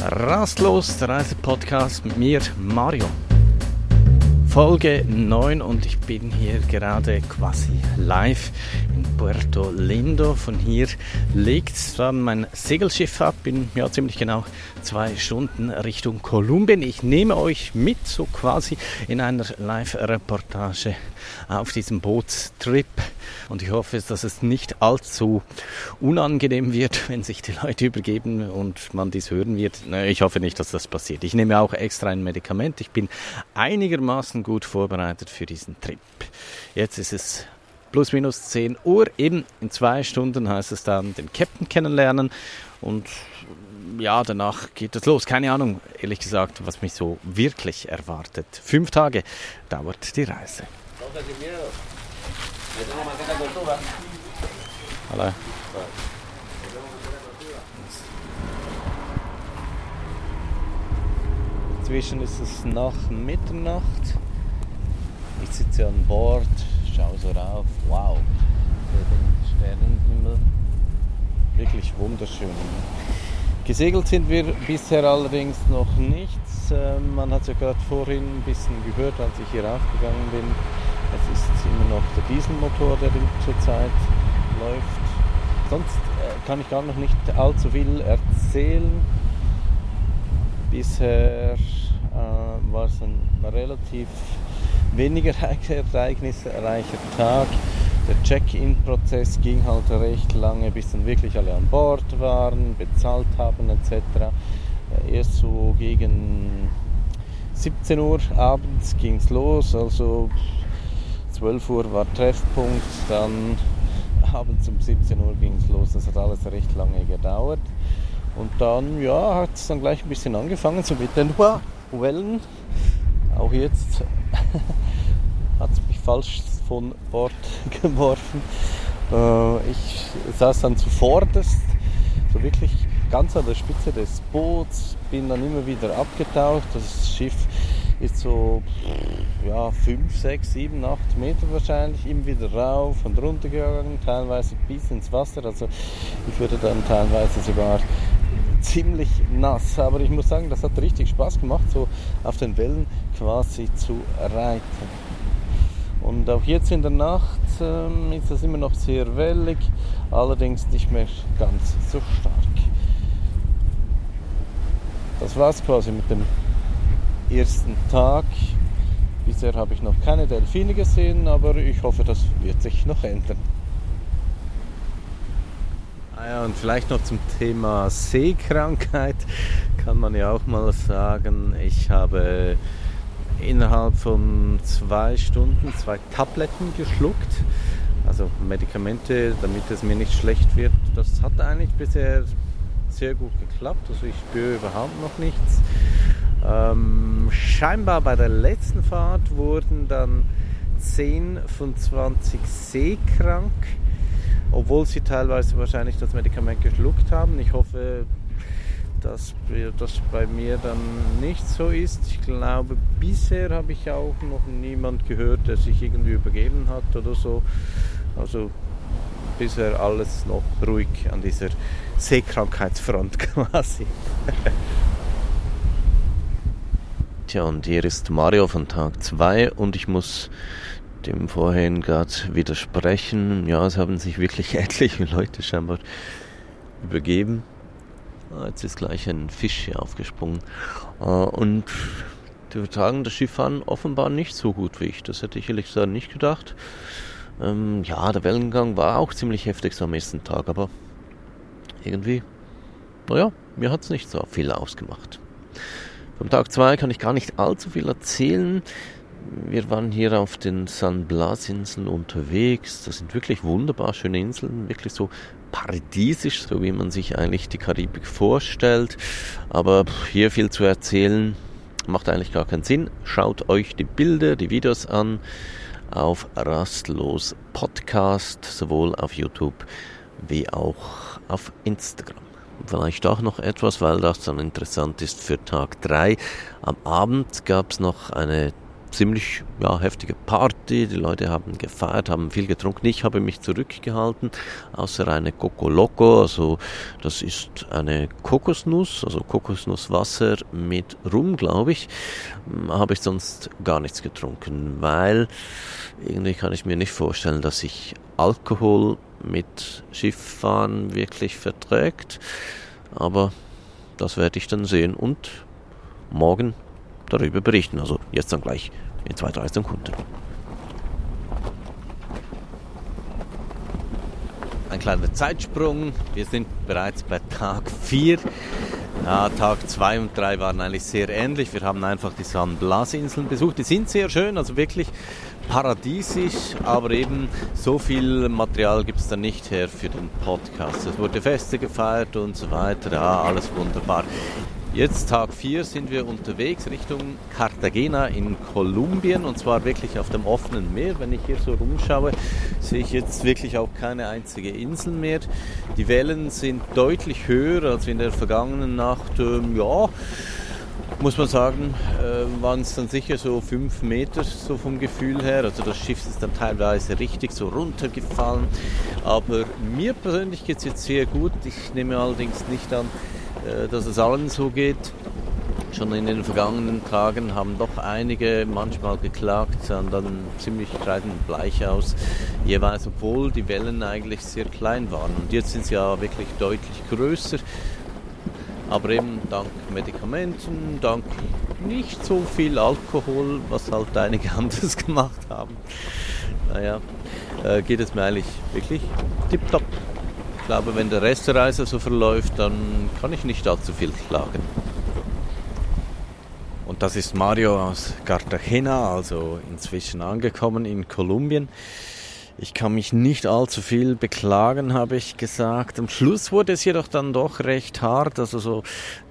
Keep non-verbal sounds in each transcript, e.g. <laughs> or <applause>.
Rastlos, der Reisepodcast mit mir, Mario. Folge 9 und ich bin hier gerade quasi live in Puerto Lindo. Von hier legt dann mein Segelschiff ab in ja, ziemlich genau zwei Stunden Richtung Kolumbien. Ich nehme euch mit, so quasi in einer Live-Reportage auf diesem Bootstrip und ich hoffe, dass es nicht allzu unangenehm wird, <laughs> wenn sich die Leute übergeben und man dies hören wird. Ich hoffe nicht, dass das passiert. Ich nehme auch extra ein Medikament. Ich bin einigermaßen gut vorbereitet für diesen Trip. Jetzt ist es plus minus 10 Uhr. Eben in zwei Stunden heißt es dann den Captain kennenlernen und ja, danach geht es los. Keine Ahnung, ehrlich gesagt, was mich so wirklich erwartet. Fünf Tage dauert die Reise. Hallo. Inzwischen ist es nach Mitternacht. Ich sitze an Bord, schaue so rauf. Wow, den Sternenhimmel. Wirklich wunderschön. Gesegelt sind wir bisher allerdings noch nichts. Ähm, man hat es ja gerade vorhin ein bisschen gehört, als ich hier raufgegangen bin. Es ist immer noch der Dieselmotor, der zurzeit läuft. Sonst äh, kann ich gar noch nicht allzu viel erzählen. Bisher äh, war es ein relativ weniger <laughs> ereignisreicher Tag. Der Check-in-Prozess ging halt recht lange, bis dann wirklich alle an Bord waren, bezahlt haben etc. Äh, erst so gegen 17 Uhr abends ging es los, also 12 Uhr war Treffpunkt, dann <laughs> abends um 17 Uhr ging es los. Das hat alles recht lange gedauert. Und dann, ja, hat es dann gleich ein bisschen angefangen, so mit den Wellen. Auch jetzt <laughs> hat es mich falsch von Bord <laughs> geworfen. Äh, ich saß dann zuvorderst, so wirklich ganz an der Spitze des Boots, bin dann immer wieder abgetaucht. Das Schiff ist so ja, 5, 6, 7, 8 Meter wahrscheinlich, immer wieder rauf und runter gegangen, teilweise bis ins Wasser. Also ich würde dann teilweise sogar ziemlich nass. Aber ich muss sagen, das hat richtig Spaß gemacht, so auf den Wellen quasi zu reiten. Und auch jetzt in der Nacht ähm, ist das immer noch sehr wellig, allerdings nicht mehr ganz so stark. Das war es quasi mit dem ersten Tag. Bisher habe ich noch keine Delfine gesehen, aber ich hoffe, das wird sich noch ändern. Ah ja, und vielleicht noch zum Thema Seekrankheit <laughs> kann man ja auch mal sagen, ich habe innerhalb von zwei Stunden zwei Tabletten geschluckt, also Medikamente, damit es mir nicht schlecht wird. Das hat eigentlich bisher sehr gut geklappt, also ich spüre überhaupt noch nichts. Ähm, scheinbar bei der letzten Fahrt wurden dann 10 von 20 seekrank, obwohl sie teilweise wahrscheinlich das Medikament geschluckt haben. Ich hoffe, dass das bei mir dann nicht so ist. Ich glaube, bisher habe ich auch noch niemand gehört, der sich irgendwie übergeben hat oder so. Also bisher alles noch ruhig an dieser Seekrankheitsfront <laughs> quasi. Tja, und hier ist Mario von Tag 2 und ich muss dem vorhin gerade widersprechen. Ja, es haben sich wirklich <laughs> etliche Leute scheinbar übergeben. Ah, jetzt ist gleich ein Fisch hier aufgesprungen. Ah, und die vertragen das Skifahren offenbar nicht so gut wie ich. Das hätte ich ehrlich gesagt nicht gedacht. Ähm, ja, der Wellengang war auch ziemlich heftig so am ersten Tag, aber irgendwie, naja, mir hat es nicht so viel ausgemacht. Vom Tag 2 kann ich gar nicht allzu viel erzählen. Wir waren hier auf den San Blas Inseln unterwegs. Das sind wirklich wunderbar schöne Inseln, wirklich so paradiesisch, so wie man sich eigentlich die Karibik vorstellt. Aber hier viel zu erzählen macht eigentlich gar keinen Sinn. Schaut euch die Bilder, die Videos an auf Rastlos Podcast, sowohl auf YouTube wie auch auf Instagram. Vielleicht auch noch etwas, weil das dann interessant ist für Tag 3. Am Abend gab es noch eine ziemlich ja, heftige Party. Die Leute haben gefeiert, haben viel getrunken. Ich habe mich zurückgehalten, außer eine Coco Loco. Also das ist eine Kokosnuss, also Kokosnusswasser mit Rum, glaube ich. Hm, habe ich sonst gar nichts getrunken, weil irgendwie kann ich mir nicht vorstellen, dass sich Alkohol mit Schifffahren wirklich verträgt. Aber das werde ich dann sehen und morgen darüber berichten. Also jetzt dann gleich in zwei, drei Sekunden. Ein kleiner Zeitsprung. Wir sind bereits bei Tag 4. Ja, Tag 2 und 3 waren eigentlich sehr ähnlich. Wir haben einfach die San Blas Inseln besucht. Die sind sehr schön, also wirklich paradiesisch, aber eben so viel Material gibt es da nicht her für den Podcast. Es wurde Feste gefeiert und so weiter. Ja, alles wunderbar. Jetzt Tag 4 sind wir unterwegs Richtung Cartagena in Kolumbien und zwar wirklich auf dem offenen Meer. Wenn ich hier so rumschaue, sehe ich jetzt wirklich auch keine einzige Insel mehr. Die Wellen sind deutlich höher als in der vergangenen Nacht. Ähm, ja, muss man sagen, äh, waren es dann sicher so 5 Meter so vom Gefühl her. Also das Schiff ist dann teilweise richtig so runtergefallen. Aber mir persönlich geht es jetzt sehr gut. Ich nehme allerdings nicht an, dass es allen so geht. Schon in den vergangenen Tagen haben doch einige manchmal geklagt, sahen dann ziemlich bleich aus, jeweils obwohl die Wellen eigentlich sehr klein waren. Und jetzt sind sie ja wirklich deutlich größer, aber eben dank Medikamenten, dank nicht so viel Alkohol, was halt einige <laughs> anders gemacht haben. Naja, äh, geht es mir eigentlich wirklich tipptopp glaube, wenn der Rest der Reise so verläuft, dann kann ich nicht allzu viel klagen. Und das ist Mario aus Cartagena, also inzwischen angekommen in Kolumbien. Ich kann mich nicht allzu viel beklagen, habe ich gesagt. Am Schluss wurde es jedoch dann doch recht hart, also so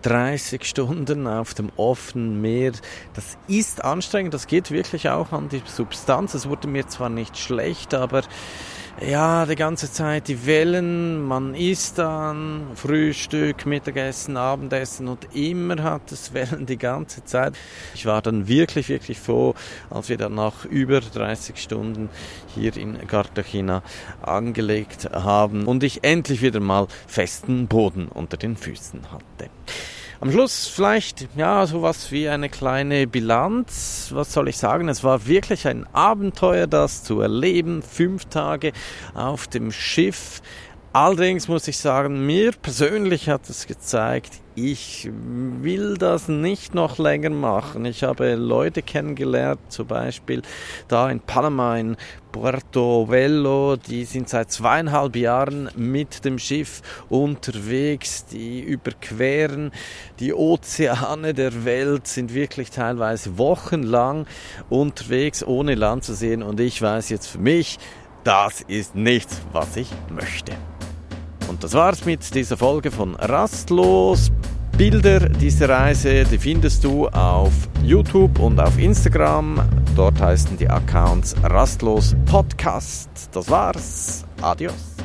30 Stunden auf dem offenen Meer. Das ist anstrengend, das geht wirklich auch an die Substanz. Es wurde mir zwar nicht schlecht, aber ja, die ganze Zeit die Wellen, man isst dann Frühstück, Mittagessen, Abendessen und immer hat es Wellen die ganze Zeit. Ich war dann wirklich, wirklich froh, als wir dann nach über 30 Stunden hier in Cartagena angelegt haben und ich endlich wieder mal festen Boden unter den Füßen hatte. Am Schluss vielleicht, ja, sowas wie eine kleine Bilanz. Was soll ich sagen? Es war wirklich ein Abenteuer, das zu erleben. Fünf Tage auf dem Schiff. Allerdings muss ich sagen, mir persönlich hat es gezeigt, ich will das nicht noch länger machen. Ich habe Leute kennengelernt, zum Beispiel da in Panama, in Puerto Velo, die sind seit zweieinhalb Jahren mit dem Schiff unterwegs, die überqueren die Ozeane der Welt, sind wirklich teilweise wochenlang unterwegs, ohne Land zu sehen. Und ich weiß jetzt für mich, das ist nichts, was ich möchte. Und das war's mit dieser Folge von Rastlos. Bilder dieser Reise, die findest du auf YouTube und auf Instagram. Dort heißen die Accounts Rastlos Podcast. Das war's. Adios.